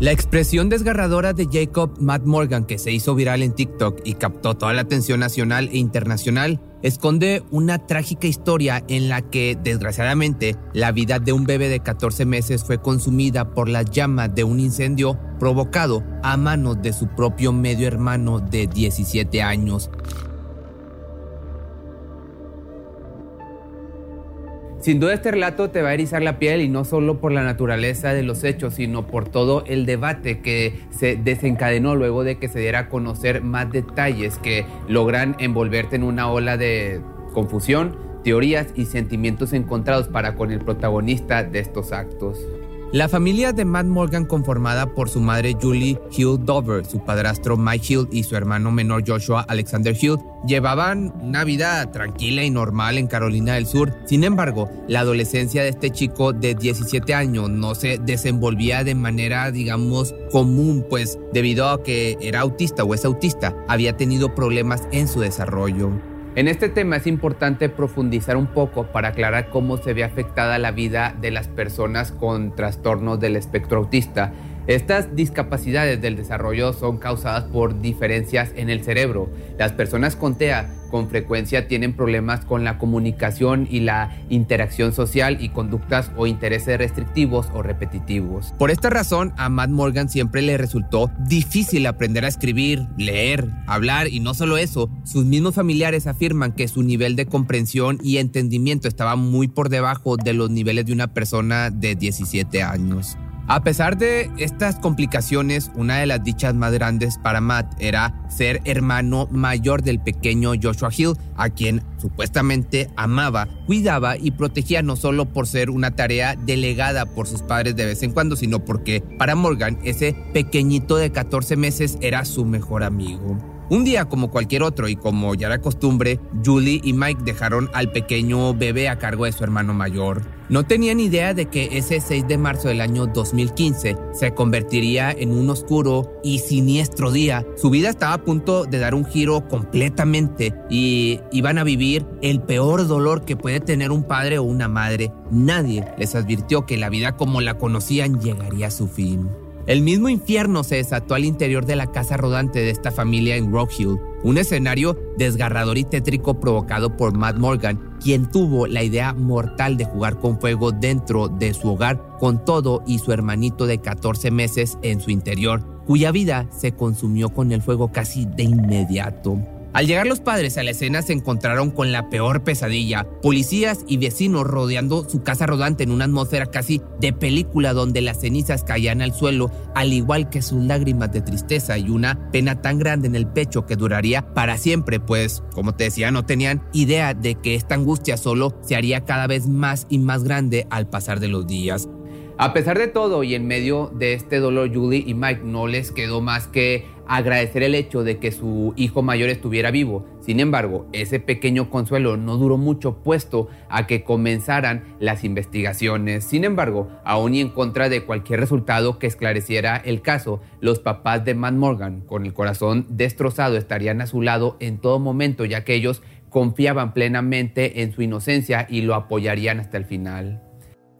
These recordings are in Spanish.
La expresión desgarradora de Jacob Matt Morgan que se hizo viral en TikTok y captó toda la atención nacional e internacional esconde una trágica historia en la que, desgraciadamente, la vida de un bebé de 14 meses fue consumida por las llamas de un incendio provocado a manos de su propio medio hermano de 17 años. Sin duda este relato te va a erizar la piel y no solo por la naturaleza de los hechos, sino por todo el debate que se desencadenó luego de que se diera a conocer más detalles que logran envolverte en una ola de confusión, teorías y sentimientos encontrados para con el protagonista de estos actos. La familia de Matt Morgan, conformada por su madre Julie Hill Dover, su padrastro Mike Hill y su hermano menor Joshua Alexander Hill, llevaban una vida tranquila y normal en Carolina del Sur. Sin embargo, la adolescencia de este chico de 17 años no se desenvolvía de manera, digamos, común, pues debido a que era autista o es autista, había tenido problemas en su desarrollo. En este tema es importante profundizar un poco para aclarar cómo se ve afectada la vida de las personas con trastornos del espectro autista. Estas discapacidades del desarrollo son causadas por diferencias en el cerebro. Las personas con TEA con frecuencia tienen problemas con la comunicación y la interacción social y conductas o intereses restrictivos o repetitivos. Por esta razón, a Matt Morgan siempre le resultó difícil aprender a escribir, leer, hablar y no solo eso, sus mismos familiares afirman que su nivel de comprensión y entendimiento estaba muy por debajo de los niveles de una persona de 17 años. A pesar de estas complicaciones, una de las dichas más grandes para Matt era ser hermano mayor del pequeño Joshua Hill, a quien supuestamente amaba, cuidaba y protegía no solo por ser una tarea delegada por sus padres de vez en cuando, sino porque para Morgan ese pequeñito de 14 meses era su mejor amigo. Un día como cualquier otro y como ya era costumbre, Julie y Mike dejaron al pequeño bebé a cargo de su hermano mayor. No tenían idea de que ese 6 de marzo del año 2015 se convertiría en un oscuro y siniestro día. Su vida estaba a punto de dar un giro completamente y iban a vivir el peor dolor que puede tener un padre o una madre. Nadie les advirtió que la vida como la conocían llegaría a su fin. El mismo infierno se desató al interior de la casa rodante de esta familia en Rock Hill, un escenario desgarrador y tétrico provocado por Matt Morgan, quien tuvo la idea mortal de jugar con fuego dentro de su hogar con todo y su hermanito de 14 meses en su interior, cuya vida se consumió con el fuego casi de inmediato. Al llegar los padres a la escena se encontraron con la peor pesadilla, policías y vecinos rodeando su casa rodante en una atmósfera casi de película donde las cenizas caían al suelo, al igual que sus lágrimas de tristeza y una pena tan grande en el pecho que duraría para siempre, pues, como te decía, no tenían idea de que esta angustia solo se haría cada vez más y más grande al pasar de los días. A pesar de todo y en medio de este dolor, Julie y Mike no les quedó más que agradecer el hecho de que su hijo mayor estuviera vivo. Sin embargo, ese pequeño consuelo no duró mucho puesto a que comenzaran las investigaciones. Sin embargo, aún y en contra de cualquier resultado que esclareciera el caso, los papás de Matt Morgan, con el corazón destrozado, estarían a su lado en todo momento, ya que ellos confiaban plenamente en su inocencia y lo apoyarían hasta el final.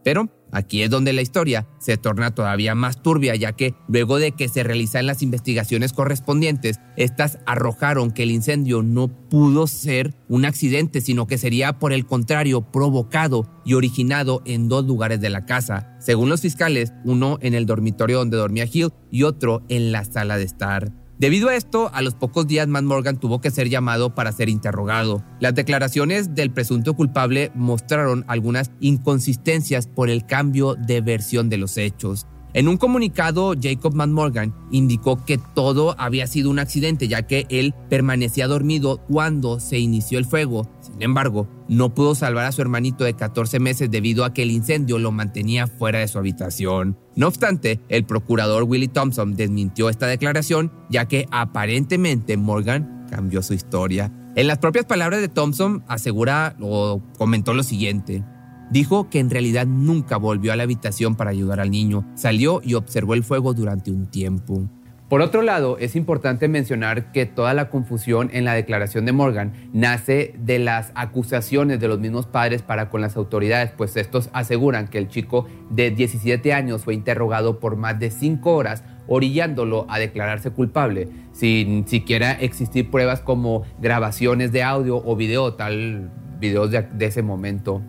Pero aquí es donde la historia se torna todavía más turbia, ya que luego de que se realizan las investigaciones correspondientes, estas arrojaron que el incendio no pudo ser un accidente, sino que sería por el contrario provocado y originado en dos lugares de la casa. Según los fiscales, uno en el dormitorio donde dormía Hill y otro en la sala de estar. Debido a esto, a los pocos días Matt Morgan tuvo que ser llamado para ser interrogado. Las declaraciones del presunto culpable mostraron algunas inconsistencias por el cambio de versión de los hechos. En un comunicado, Jacob Morgan indicó que todo había sido un accidente, ya que él permanecía dormido cuando se inició el fuego. Sin embargo, no pudo salvar a su hermanito de 14 meses debido a que el incendio lo mantenía fuera de su habitación. No obstante, el procurador Willie Thompson desmintió esta declaración, ya que aparentemente Morgan cambió su historia. En las propias palabras de Thompson, asegura o comentó lo siguiente. Dijo que en realidad nunca volvió a la habitación para ayudar al niño. Salió y observó el fuego durante un tiempo. Por otro lado, es importante mencionar que toda la confusión en la declaración de Morgan nace de las acusaciones de los mismos padres para con las autoridades, pues estos aseguran que el chico de 17 años fue interrogado por más de 5 horas, orillándolo a declararse culpable, sin siquiera existir pruebas como grabaciones de audio o video, tal videos de, de ese momento.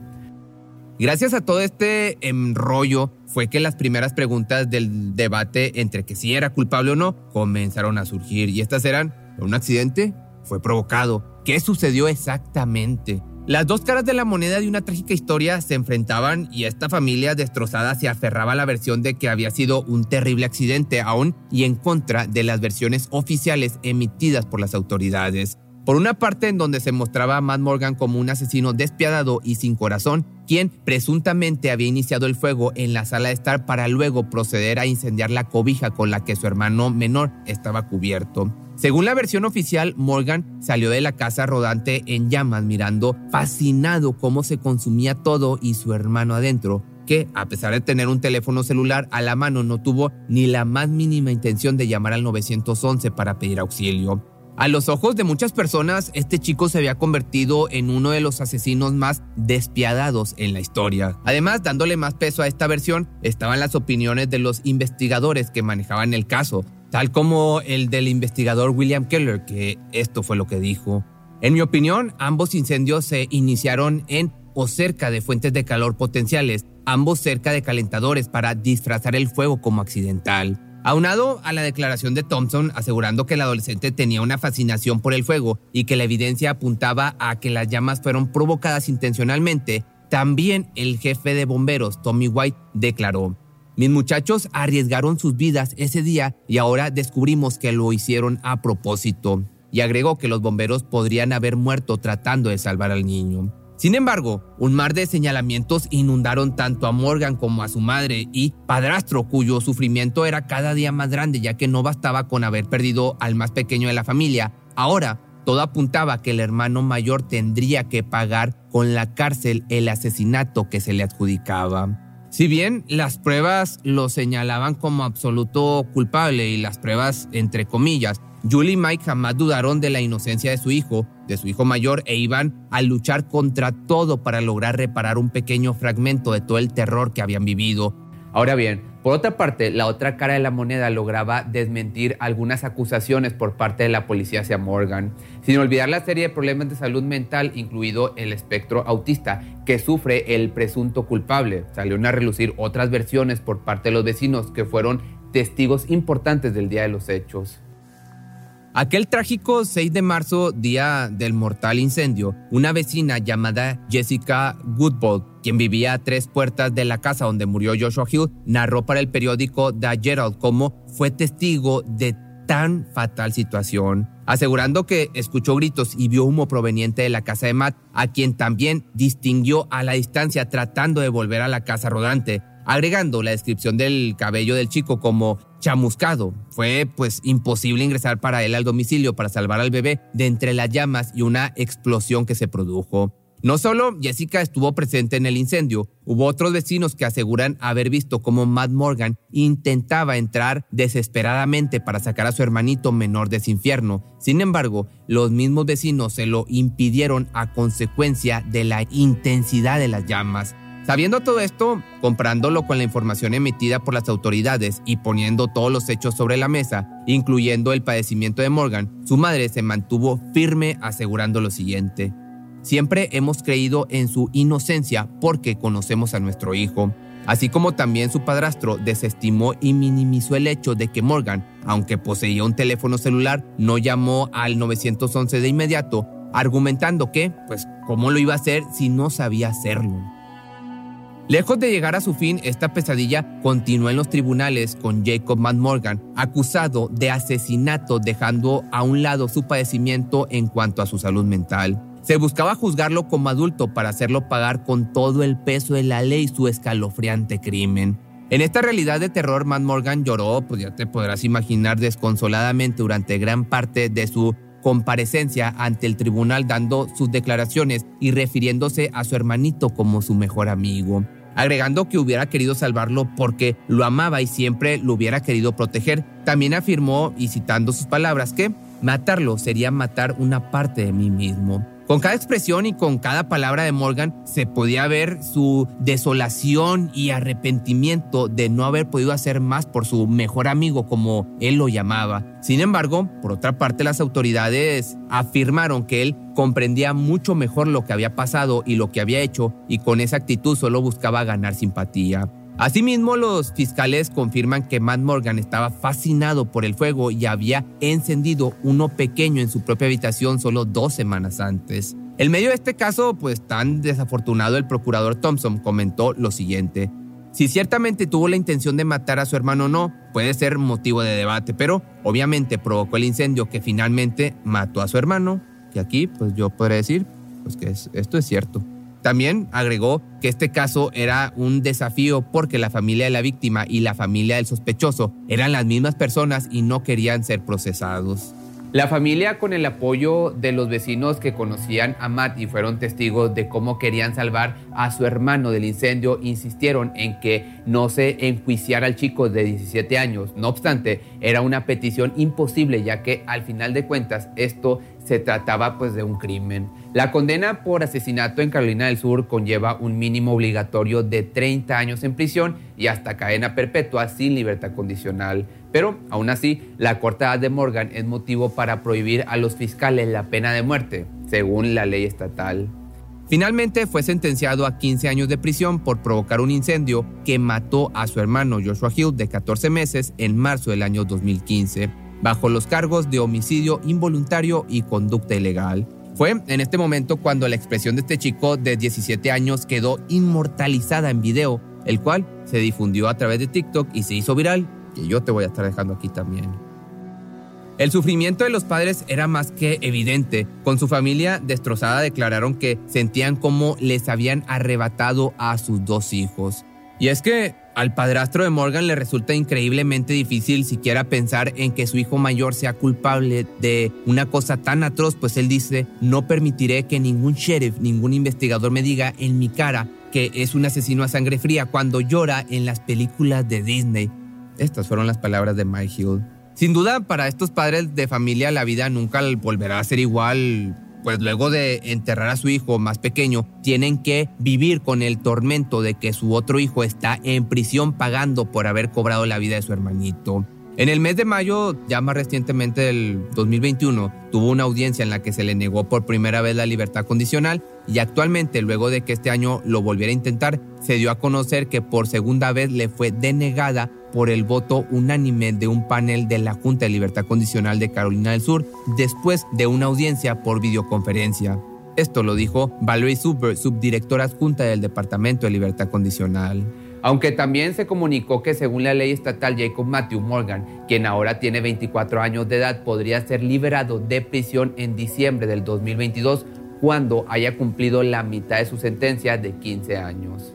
Gracias a todo este enrollo fue que las primeras preguntas del debate entre que si era culpable o no comenzaron a surgir y estas eran, ¿un accidente? ¿Fue provocado? ¿Qué sucedió exactamente? Las dos caras de la moneda de una trágica historia se enfrentaban y esta familia destrozada se aferraba a la versión de que había sido un terrible accidente aún y en contra de las versiones oficiales emitidas por las autoridades. Por una parte en donde se mostraba a Matt Morgan como un asesino despiadado y sin corazón, quien presuntamente había iniciado el fuego en la sala de estar para luego proceder a incendiar la cobija con la que su hermano menor estaba cubierto. Según la versión oficial, Morgan salió de la casa rodante en llamas mirando fascinado cómo se consumía todo y su hermano adentro, que, a pesar de tener un teléfono celular a la mano, no tuvo ni la más mínima intención de llamar al 911 para pedir auxilio. A los ojos de muchas personas, este chico se había convertido en uno de los asesinos más despiadados en la historia. Además, dándole más peso a esta versión, estaban las opiniones de los investigadores que manejaban el caso, tal como el del investigador William Keller, que esto fue lo que dijo. En mi opinión, ambos incendios se iniciaron en o cerca de fuentes de calor potenciales, ambos cerca de calentadores para disfrazar el fuego como accidental. Aunado a la declaración de Thompson asegurando que el adolescente tenía una fascinación por el fuego y que la evidencia apuntaba a que las llamas fueron provocadas intencionalmente, también el jefe de bomberos, Tommy White, declaró, mis muchachos arriesgaron sus vidas ese día y ahora descubrimos que lo hicieron a propósito. Y agregó que los bomberos podrían haber muerto tratando de salvar al niño. Sin embargo, un mar de señalamientos inundaron tanto a Morgan como a su madre y padrastro, cuyo sufrimiento era cada día más grande ya que no bastaba con haber perdido al más pequeño de la familia. Ahora, todo apuntaba que el hermano mayor tendría que pagar con la cárcel el asesinato que se le adjudicaba. Si bien las pruebas lo señalaban como absoluto culpable y las pruebas entre comillas, Julie y Mike jamás dudaron de la inocencia de su hijo, de su hijo mayor, e iban a luchar contra todo para lograr reparar un pequeño fragmento de todo el terror que habían vivido. Ahora bien, por otra parte, la otra cara de la moneda lograba desmentir algunas acusaciones por parte de la policía hacia Morgan, sin olvidar la serie de problemas de salud mental, incluido el espectro autista, que sufre el presunto culpable. Salieron a relucir otras versiones por parte de los vecinos que fueron testigos importantes del día de los hechos. Aquel trágico 6 de marzo, día del mortal incendio, una vecina llamada Jessica Goodbold, quien vivía a tres puertas de la casa donde murió Joshua Hill, narró para el periódico The Herald cómo fue testigo de tan fatal situación, asegurando que escuchó gritos y vio humo proveniente de la casa de Matt, a quien también distinguió a la distancia tratando de volver a la casa rodante. agregando la descripción del cabello del chico como chamuscado. Fue pues imposible ingresar para él al domicilio para salvar al bebé de entre las llamas y una explosión que se produjo. No solo Jessica estuvo presente en el incendio, hubo otros vecinos que aseguran haber visto cómo Matt Morgan intentaba entrar desesperadamente para sacar a su hermanito menor de ese infierno. Sin embargo, los mismos vecinos se lo impidieron a consecuencia de la intensidad de las llamas. Sabiendo todo esto, comprándolo con la información emitida por las autoridades y poniendo todos los hechos sobre la mesa, incluyendo el padecimiento de Morgan, su madre se mantuvo firme asegurando lo siguiente. Siempre hemos creído en su inocencia porque conocemos a nuestro hijo. Así como también su padrastro desestimó y minimizó el hecho de que Morgan, aunque poseía un teléfono celular, no llamó al 911 de inmediato, argumentando que, pues, ¿cómo lo iba a hacer si no sabía hacerlo? Lejos de llegar a su fin, esta pesadilla continuó en los tribunales con Jacob Matt Morgan, acusado de asesinato dejando a un lado su padecimiento en cuanto a su salud mental. Se buscaba juzgarlo como adulto para hacerlo pagar con todo el peso de la ley su escalofriante crimen. En esta realidad de terror, Matt Morgan lloró, pues ya te podrás imaginar, desconsoladamente durante gran parte de su comparecencia ante el tribunal dando sus declaraciones y refiriéndose a su hermanito como su mejor amigo, agregando que hubiera querido salvarlo porque lo amaba y siempre lo hubiera querido proteger. También afirmó, y citando sus palabras, que matarlo sería matar una parte de mí mismo. Con cada expresión y con cada palabra de Morgan se podía ver su desolación y arrepentimiento de no haber podido hacer más por su mejor amigo como él lo llamaba. Sin embargo, por otra parte, las autoridades afirmaron que él comprendía mucho mejor lo que había pasado y lo que había hecho y con esa actitud solo buscaba ganar simpatía. Asimismo, los fiscales confirman que Matt Morgan estaba fascinado por el fuego y había encendido uno pequeño en su propia habitación solo dos semanas antes. En medio de este caso, pues tan desafortunado, el procurador Thompson comentó lo siguiente. Si ciertamente tuvo la intención de matar a su hermano o no, puede ser motivo de debate, pero obviamente provocó el incendio que finalmente mató a su hermano, y aquí pues yo podría decir pues que esto es cierto. También agregó que este caso era un desafío porque la familia de la víctima y la familia del sospechoso eran las mismas personas y no querían ser procesados. La familia, con el apoyo de los vecinos que conocían a Matt y fueron testigos de cómo querían salvar a su hermano del incendio, insistieron en que no se enjuiciara al chico de 17 años. No obstante, era una petición imposible ya que al final de cuentas esto se trataba pues de un crimen. La condena por asesinato en Carolina del Sur conlleva un mínimo obligatorio de 30 años en prisión y hasta cadena perpetua sin libertad condicional. Pero aún así, la corta edad de Morgan es motivo para prohibir a los fiscales la pena de muerte, según la ley estatal. Finalmente fue sentenciado a 15 años de prisión por provocar un incendio que mató a su hermano Joshua Hill de 14 meses en marzo del año 2015 bajo los cargos de homicidio involuntario y conducta ilegal. Fue en este momento cuando la expresión de este chico de 17 años quedó inmortalizada en video, el cual se difundió a través de TikTok y se hizo viral, que yo te voy a estar dejando aquí también. El sufrimiento de los padres era más que evidente. Con su familia destrozada declararon que sentían como les habían arrebatado a sus dos hijos. Y es que al padrastro de Morgan le resulta increíblemente difícil siquiera pensar en que su hijo mayor sea culpable de una cosa tan atroz, pues él dice, no permitiré que ningún sheriff, ningún investigador me diga en mi cara que es un asesino a sangre fría cuando llora en las películas de Disney. Estas fueron las palabras de Mike Hill. Sin duda, para estos padres de familia la vida nunca volverá a ser igual pues luego de enterrar a su hijo más pequeño, tienen que vivir con el tormento de que su otro hijo está en prisión pagando por haber cobrado la vida de su hermanito. En el mes de mayo, ya más recientemente del 2021, tuvo una audiencia en la que se le negó por primera vez la libertad condicional y actualmente, luego de que este año lo volviera a intentar, se dio a conocer que por segunda vez le fue denegada por el voto unánime de un panel de la Junta de Libertad Condicional de Carolina del Sur después de una audiencia por videoconferencia. Esto lo dijo Valerie Super, subdirectora adjunta del Departamento de Libertad Condicional. Aunque también se comunicó que según la ley estatal Jacob Matthew Morgan, quien ahora tiene 24 años de edad, podría ser liberado de prisión en diciembre del 2022 cuando haya cumplido la mitad de su sentencia de 15 años.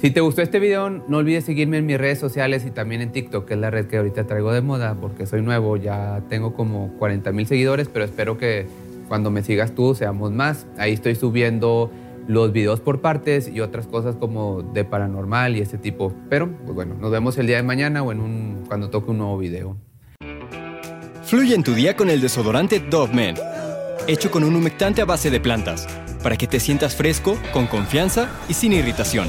Si te gustó este video, no olvides seguirme en mis redes sociales y también en TikTok, que es la red que ahorita traigo de moda, porque soy nuevo, ya tengo como 40 mil seguidores, pero espero que cuando me sigas tú seamos más. Ahí estoy subiendo los videos por partes y otras cosas como de paranormal y ese tipo. Pero, pues bueno, nos vemos el día de mañana o en un, cuando toque un nuevo video. Fluye en tu día con el desodorante Dove Men, hecho con un humectante a base de plantas, para que te sientas fresco, con confianza y sin irritación.